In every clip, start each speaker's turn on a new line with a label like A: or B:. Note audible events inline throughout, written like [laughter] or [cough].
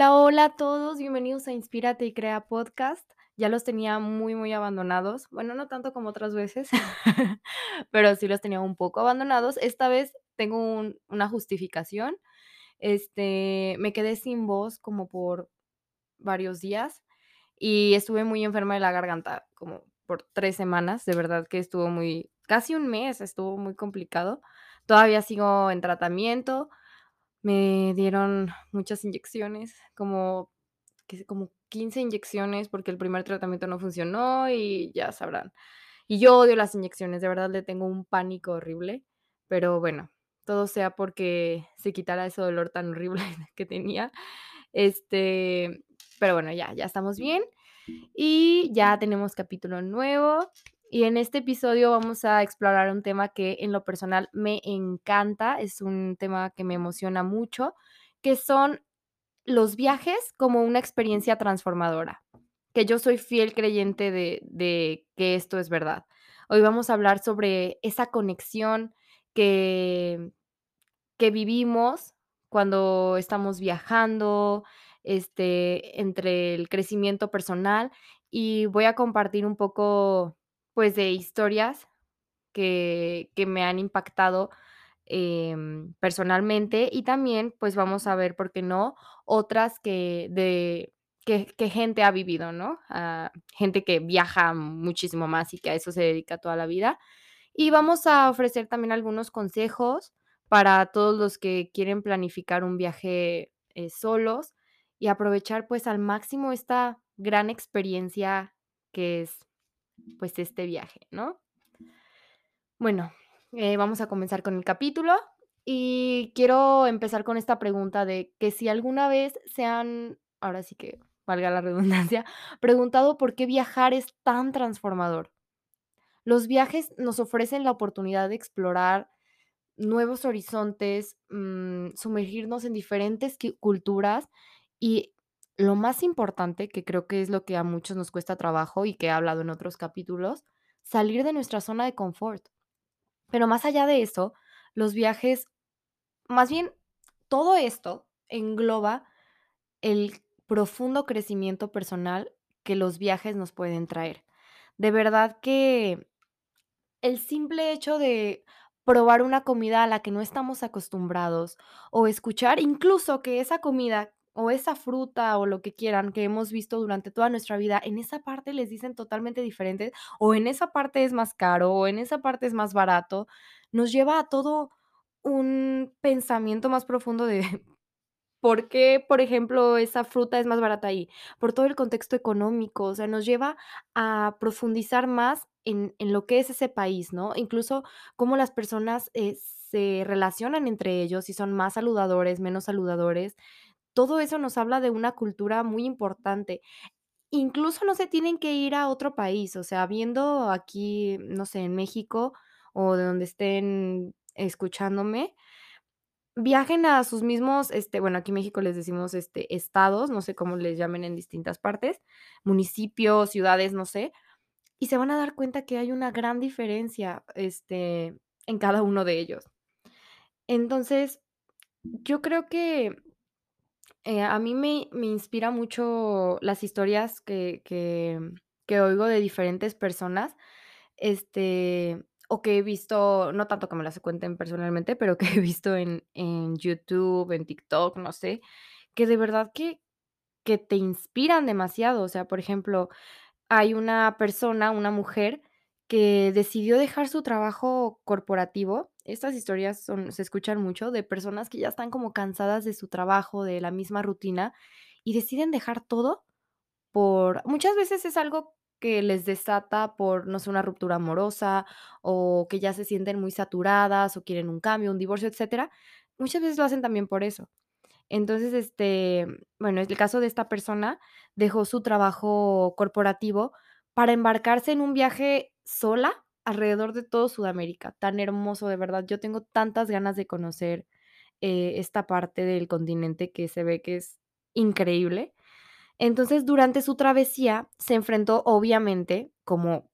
A: Hola, hola a todos, bienvenidos a Inspírate y Crea Podcast. Ya los tenía muy, muy abandonados. Bueno, no tanto como otras veces, [laughs] pero sí los tenía un poco abandonados. Esta vez tengo un- una justificación. Este, me quedé sin voz como por varios días y estuve muy enferma de la garganta, como por tres semanas. De verdad que estuvo muy, casi un mes, estuvo muy complicado. Todavía sigo en tratamiento. Me dieron muchas inyecciones, como como 15 inyecciones, porque el primer tratamiento no funcionó y ya sabrán. Y yo odio las inyecciones, de verdad le tengo un pánico horrible, pero bueno, todo sea porque se quitara ese dolor tan horrible [laughs] que tenía. Este, pero bueno, ya, ya estamos bien y ya tenemos capítulo nuevo. Y en este episodio vamos a explorar un tema que en lo personal me encanta, es un tema que me emociona mucho, que son los viajes como una experiencia transformadora, que yo soy fiel creyente de que esto es verdad. Hoy vamos a hablar sobre esa conexión que que vivimos cuando estamos viajando, este, entre el crecimiento personal, y voy a compartir un poco, pues, de historias que que me han impactado, em, personalmente, y también, pues, vamos a ver, ¿por qué no?, otras que de que gente ha vivido, ¿no? Ah, gente que viaja muchísimo más y que a eso se dedica toda la vida. Y vamos a ofrecer también algunos consejos para todos los que quieren planificar un viaje, eh, solos y aprovechar, pues, al máximo esta gran experiencia que es, pues, este viaje, ¿no? Bueno, eh, vamos a comenzar con el capítulo y quiero empezar con esta pregunta de que si alguna vez se han, ahora sí que valga la [laughs] redundancia, preguntado por qué viajar es tan transformador. Los viajes nos ofrecen la oportunidad de explorar nuevos horizontes, mm, sumergirnos en diferentes culturas y lo más importante, que creo que es lo que a muchos nos cuesta trabajo y que he hablado en otros capítulos, salir de nuestra zona de confort. Pero más allá de eso, los viajes, más bien, todo esto engloba el profundo crecimiento personal que los viajes nos pueden traer. De verdad que el simple hecho de probar una comida a la que no estamos acostumbrados o escuchar incluso que esa comida o esa fruta o lo que quieran que hemos visto durante toda nuestra vida, en esa parte les dicen totalmente diferentes o en esa parte es más caro o en esa parte es más barato, nos lleva a todo un pensamiento más profundo de ¿Por qué, por ejemplo, esa fruta es más barata ahí? Por todo el contexto económico, o sea, nos lleva a profundizar más en en lo que es ese país, ¿no? Incluso cómo las personas, eh, se relacionan entre ellos, si son más saludadores, menos saludadores. Todo eso nos habla de una cultura muy importante. Incluso no se tienen que ir a otro país, o sea, viendo aquí, no sé, en México o de donde estén escuchándome, Viajen a sus mismos, este, bueno, aquí en México les decimos, este, estados, no sé cómo les llamen en distintas partes, municipios, ciudades, no sé, y se van a dar cuenta que hay una gran diferencia, este, en cada uno de ellos. Entonces, yo creo que, eh, a mí me me inspira mucho las historias que que que oigo de diferentes personas, este, o que he visto, no tanto que me las cuenten personalmente, pero que he visto en en YouTube, en TikTok, no sé, que de verdad que que te inspiran demasiado. O sea, por ejemplo, hay una persona, una mujer, que decidió dejar su trabajo corporativo. Estas historias son se escuchan mucho de personas que ya están como cansadas de su trabajo, de la misma rutina, y deciden dejar todo por muchas veces es algo que les desata por, no sé, una ruptura amorosa, o que ya se sienten muy saturadas, o quieren un cambio, un divorcio, etcétera. Muchas veces lo hacen también por eso. Entonces, este, bueno, el caso de esta persona dejó su trabajo corporativo para embarcarse en un viaje sola alrededor de todo Sudamérica. Tan hermoso, de verdad. Yo tengo tantas ganas de conocer, eh, esta parte del continente que se ve que es increíble. Entonces, durante su travesía se enfrentó, obviamente, como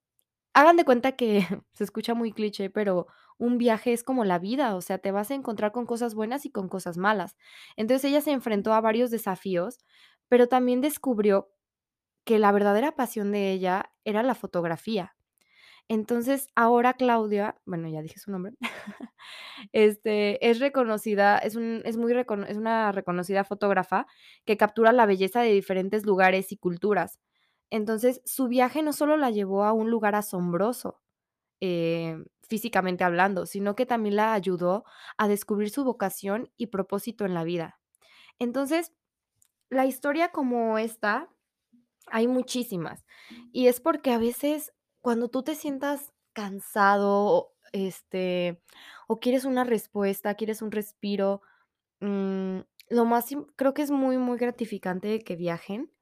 A: Hagan de cuenta que [laughs] se escucha muy cliché, pero un viaje es como la vida, o sea, te vas a encontrar con cosas buenas y con cosas malas. Entonces, ella se enfrentó a varios desafíos, pero también descubrió que la verdadera pasión de ella era la fotografía. Entonces, ahora Claudia, bueno, ya dije su nombre, [laughs] este, es reconocida, es un es muy es una reconocida fotógrafa que captura la belleza de diferentes lugares y culturas. Entonces, su viaje no solo la llevó a un lugar asombroso, eh, físicamente hablando, sino que también la ayudó a descubrir su vocación y propósito en la vida. Entonces, la historia como esta, hay muchísimas, y es porque a veces cuando tú te sientas cansado, este, o quieres una respuesta, quieres un respiro, mm, lo más creo que es muy, muy gratificante que viajen.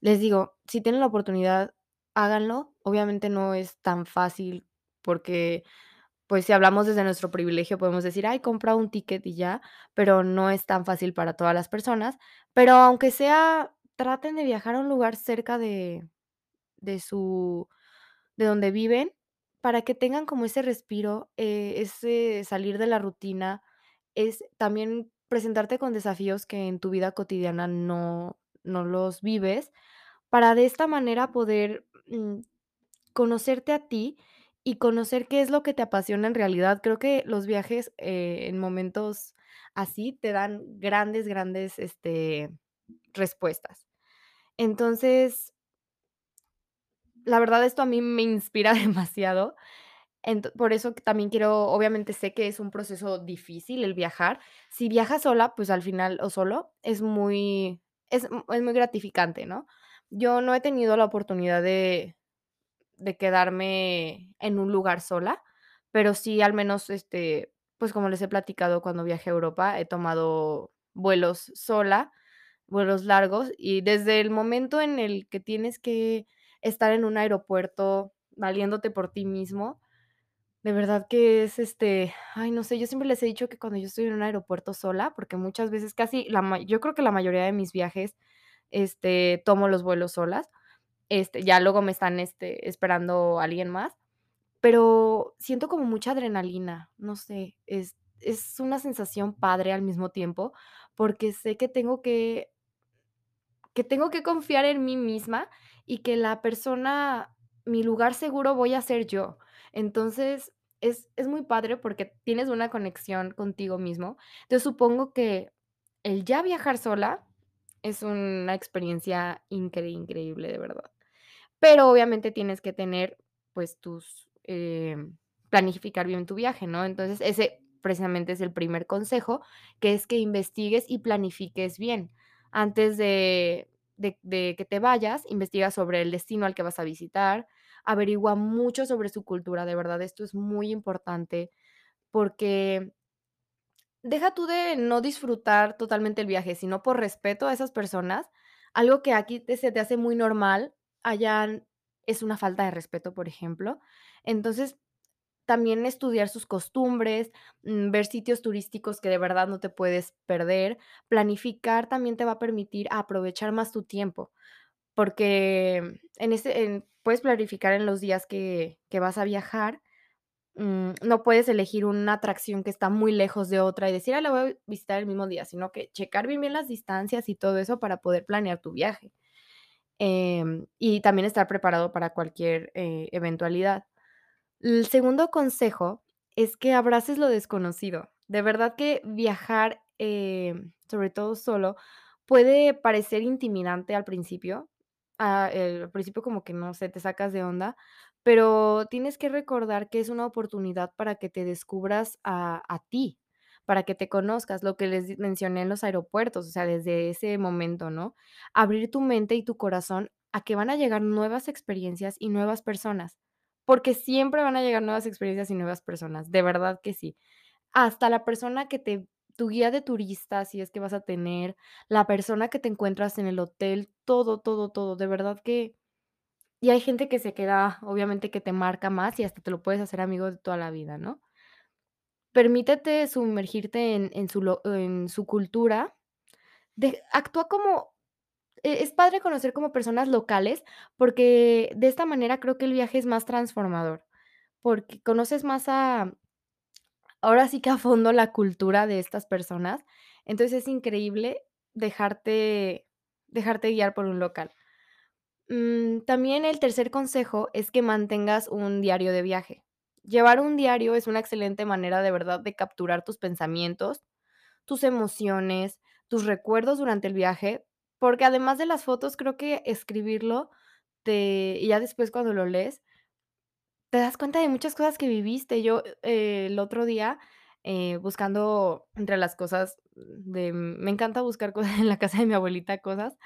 A: Les digo, si tienen la oportunidad, háganlo. Obviamente no es tan fácil porque, pues, si hablamos desde nuestro privilegio, podemos decir: "Ay, compra un ticket y ya", pero no es tan fácil para todas las personas. Pero aunque sea, traten de viajar a un lugar cerca de de su de donde viven, para que tengan como ese respiro, eh, ese salir de la rutina, es también presentarte con desafíos que en tu vida cotidiana no no los vives, para de esta manera poder, mm, conocerte a ti y conocer qué es lo que te apasiona en realidad. Creo que los viajes, eh, en momentos así te dan grandes, grandes, este, respuestas. Entonces la verdad, esto a mí me inspira [laughs] demasiado. Por eso también quiero obviamente sé que es un proceso difícil el viajar. Si viajas sola, pues, al final o solo, es muy es es muy gratificante, ¿no? Yo no he tenido la oportunidad de de quedarme en un lugar sola, pero sí, al menos, este, pues, como les he platicado, cuando viajé a Europa, he tomado vuelos sola, vuelos largos, y desde el momento en el que tienes que estar en un aeropuerto valiéndote por ti mismo, de verdad que es, este, ay, no sé, yo siempre les he dicho que cuando yo estoy en un aeropuerto sola, porque muchas veces, casi la yo creo que la mayoría de mis viajes, este, tomo los vuelos solas, este, ya luego me están, este, esperando alguien más, pero siento como mucha adrenalina, no sé, es es una sensación padre al mismo tiempo, porque sé que tengo que que tengo que confiar en mí misma y que la persona mi lugar seguro voy a ser yo. Entonces, es es muy padre porque tienes una conexión contigo mismo. Entonces, supongo que el ya viajar sola es una experiencia incre increíble, de verdad. Pero obviamente tienes que tener, pues, tus, em, planificar bien tu viaje, ¿no? Entonces, ese precisamente es el primer consejo, que es que investigues y planifiques bien. Antes de de que te vayas, investiga sobre el destino al que vas a visitar, averigua mucho sobre su cultura, de verdad, esto es muy importante, porque deja tú de no disfrutar totalmente el viaje, sino por respeto a esas personas, algo que aquí se te hace muy normal, allá es una falta de respeto, por ejemplo. Entonces, también estudiar sus costumbres, mm, ver sitios turísticos que de verdad no te puedes perder. Planificar también te va a permitir aprovechar más tu tiempo, porque en ese en puedes planificar en los días que que vas a viajar, mm, no puedes elegir una atracción que está muy lejos de otra y decir: "Ah, la voy a visitar el mismo día", sino que checar bien, bien las distancias y todo eso para poder planear tu viaje. Em, y también estar preparado para cualquier, eh, eventualidad. El segundo consejo es que abraces lo desconocido. De verdad que viajar, em, sobre todo solo, puede parecer intimidante al principio, ah, al principio como que, no sé, te sacas de onda, pero tienes que recordar que es una oportunidad para que te descubras a a ti, para que te conozcas, lo que les mencioné en los aeropuertos, o sea, desde ese momento, ¿no? Abrir tu mente y tu corazón a que van a llegar nuevas experiencias y nuevas personas, porque siempre van a llegar nuevas experiencias y nuevas personas, de verdad que sí. Hasta la persona que te tu guía de turista, si es que vas a tener, la persona que te encuentras en el hotel, todo, todo, todo, de verdad que y hay gente que se queda, obviamente, que te marca más y hasta te lo puedes hacer amigo de toda la vida, ¿no? Permítete sumergirte en en su en su cultura, de actúa como es padre conocer como personas locales, porque de esta manera creo que el viaje es más transformador, porque conoces más a ahora sí que a fondo la cultura de estas personas. Entonces, es increíble dejarte dejarte guiar por un local. Mm, también el tercer consejo es que mantengas un diario de viaje. Llevar un diario es una excelente manera de verdad de capturar tus pensamientos, tus emociones, tus recuerdos durante el viaje, porque además de las fotos, creo que escribirlo te y ya después cuando lo lees te das cuenta de muchas cosas que viviste. Yo, eh, el otro día, eh, buscando entre las cosas de me encanta buscar cosas [laughs] en la casa de mi abuelita, cosas,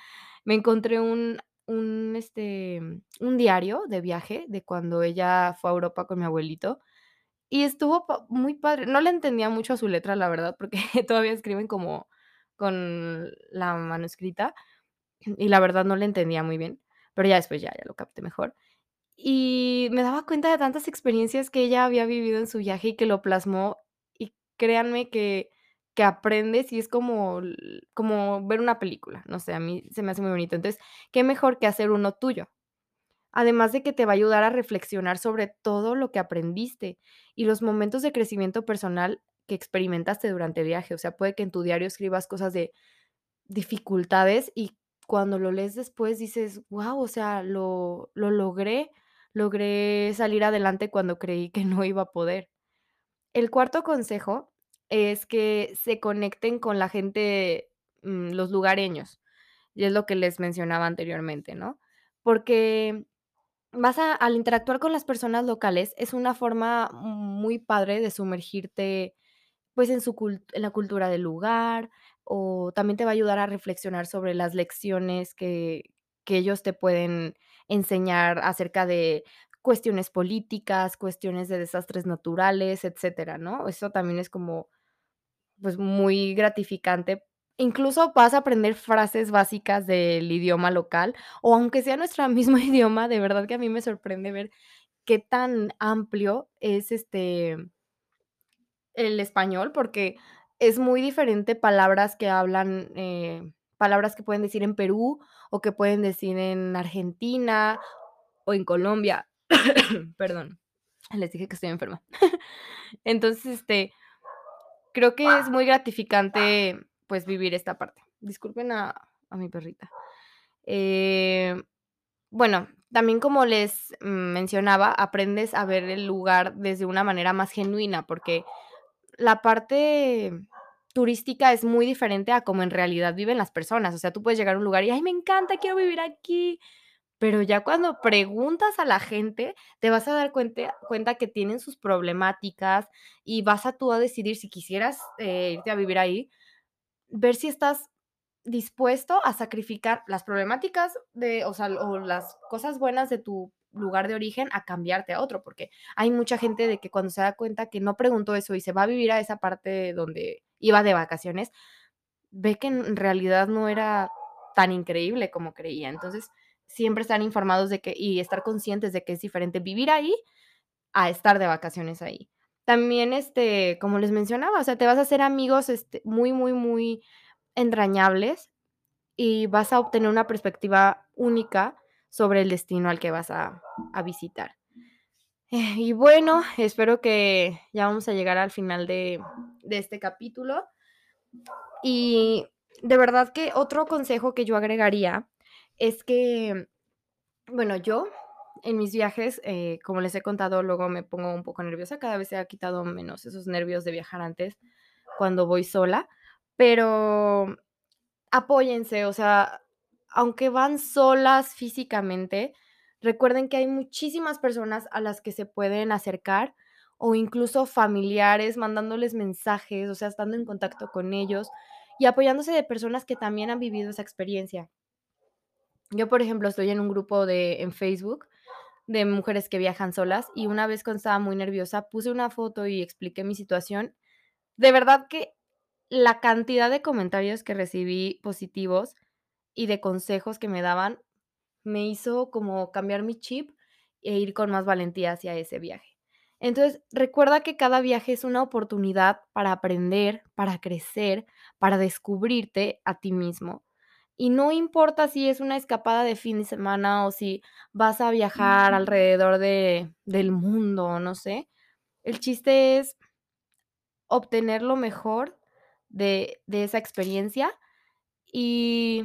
A: me encontré un un, este, un diario de viaje de cuando ella fue a Europa con mi abuelito, y estuvo muy padre. No le entendía mucho a su letra, la verdad, porque [laughs] todavía escriben como con la mano escrita, y la verdad no le entendía muy bien, pero ya después ya ya lo capté mejor. Y me daba cuenta de tantas experiencias que ella había vivido en su viaje y que lo plasmó, y créanme que que aprendes y es como como ver una película, no sé, a mí se me hace muy bonito. Entonces, qué mejor que hacer uno tuyo. Además de que te va a ayudar a reflexionar sobre todo lo que aprendiste y los momentos de crecimiento personal que experimentaste durante el viaje. O sea, puede que en tu diario escribas cosas de dificultades y cuando lo lees después dices: "Guau, o sea, lo lo logré, logré salir adelante cuando creí que no iba a poder". El cuarto consejo es que se conecten con la gente, mm, los lugareños, y es lo que les mencionaba anteriormente, ¿no? Porque vas a al interactuar con las personas locales, es una forma muy padre de sumergirte, pues, en su cult en la cultura del lugar, o también te va a ayudar a reflexionar sobre las lecciones que que ellos te pueden enseñar acerca de cuestiones políticas, cuestiones de desastres naturales, etcétera, ¿no? Eso también es como, pues, muy gratificante. Incluso vas a aprender frases básicas del idioma local, o aunque sea nuestra [laughs] mismo idioma, de verdad que a mí me sorprende ver qué tan amplio es, este el español, porque es muy diferente palabras que hablan, eh, palabras que pueden decir en Perú, o que pueden decir en Argentina, o en Colombia. [coughs] Perdón, les dije que estoy enferma. [laughs] Entonces, este, creo que es muy gratificante, pues, vivir esta parte. Disculpen a mi perrita. Eh, bueno, también como les mencionaba, aprendes a ver el lugar desde una manera más genuina, porque la parte turística es muy diferente a como en realidad viven las personas. O sea, tú puedes llegar a un lugar y: "Ay, me encanta, quiero vivir aquí". Pero ya cuando preguntas a la gente, te vas a dar cuente cuenta que tienen sus problemáticas, y vas a tú a decidir si quisieras, eh, irte a vivir ahí, ver si estás dispuesto a sacrificar las problemáticas de o sea, o las cosas buenas de tu lugar de origen a cambiarte a otro, porque hay mucha gente de que cuando se da cuenta que no preguntó eso y se va a vivir a esa parte donde iba de vacaciones, ve que en realidad no era tan increíble como creía. Entonces, siempre estar informados de que y estar conscientes de que es diferente vivir ahí a estar de vacaciones ahí. También, este, como les mencionaba, o sea, te vas a hacer amigos, este, muy, muy, muy entrañables, y vas a obtener una perspectiva única sobre el destino al que vas a a visitar. Eh, y bueno, espero que ya vamos a llegar al final de de este capítulo. Y de verdad que otro consejo que yo agregaría es que, bueno, yo en mis viajes, eh, como les he contado, luego me pongo un poco nerviosa, cada vez se ha quitado menos esos nervios de viajar antes cuando voy sola, pero apóyense, o sea, aunque van solas físicamente, recuerden que hay muchísimas personas a las que se pueden acercar, o incluso familiares mandándoles mensajes, o sea, estando en contacto con ellos y apoyándose de personas que también han vivido esa experiencia. Yo, por ejemplo, estoy en un grupo de en Facebook de mujeres que viajan solas, y una vez cuando estaba muy nerviosa, puse una foto y expliqué mi situación. De verdad que la cantidad de comentarios que recibí positivos y de consejos que me daban, me hizo como cambiar mi chip e ir con más valentía hacia ese viaje. Entonces, recuerda que cada viaje es una oportunidad para aprender, para crecer, para descubrirte a ti mismo. Y no importa si es una escapada de fin de semana o si vas a viajar alrededor de del mundo, no sé. El chiste es obtener lo mejor de de esa experiencia y,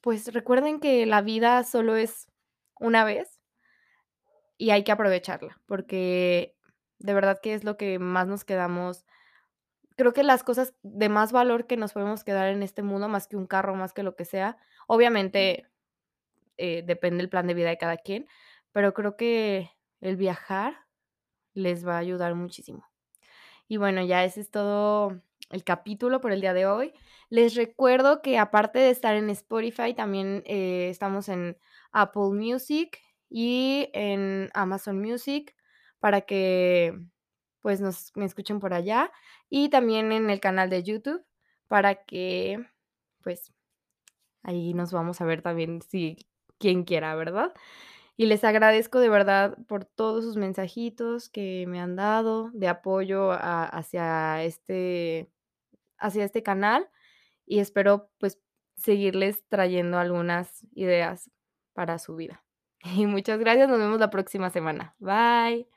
A: pues, recuerden que la vida solo es una vez y hay que aprovecharla, porque de verdad que es lo que más nos quedamos creo que las cosas de más valor que nos podemos quedar en este mundo, más que un carro, más que lo que sea, obviamente, eh, depende el plan de vida de cada quien, pero creo que el viajar les va a ayudar muchísimo. Y bueno, ya ese es todo el capítulo por el día de hoy. Les recuerdo que aparte de estar en Spotify, también, eh, estamos en Apple Music y en Amazon Music para que, pues, nos me escuchen por allá, y también en el canal de YouTube para que, pues, ahí nos vamos a ver también si quien quiera, ¿verdad? Y les agradezco de verdad por todos sus mensajitos que me han dado de apoyo hacia este hacia este canal, y espero, pues, seguirles trayendo algunas ideas para su vida. [laughs] Y muchas gracias, nos vemos la próxima semana. Bye.